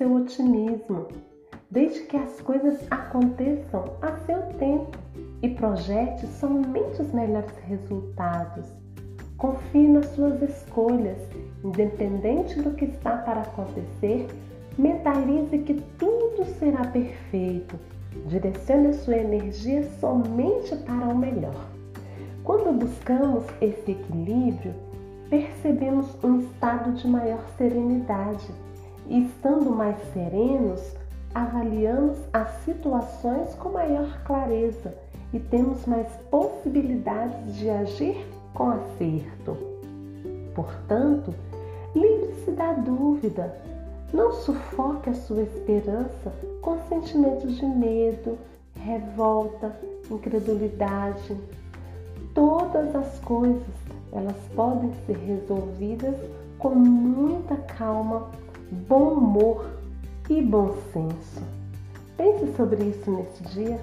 seu otimismo. Deixe que as coisas aconteçam a seu tempo e projete somente os melhores resultados. Confie nas suas escolhas, independente do que está para acontecer, mentalize que tudo será perfeito. Direcione a sua energia somente para o melhor. Quando buscamos esse equilíbrio, percebemos um estado de maior serenidade estando mais serenos, avaliamos as situações com maior clareza e temos mais possibilidades de agir com acerto. Portanto, livre-se da dúvida. Não sufoque a sua esperança com sentimentos de medo, revolta, incredulidade. Todas as coisas, elas podem ser resolvidas com muita calma, bom humor e bom senso. Pense sobre isso nesse dia.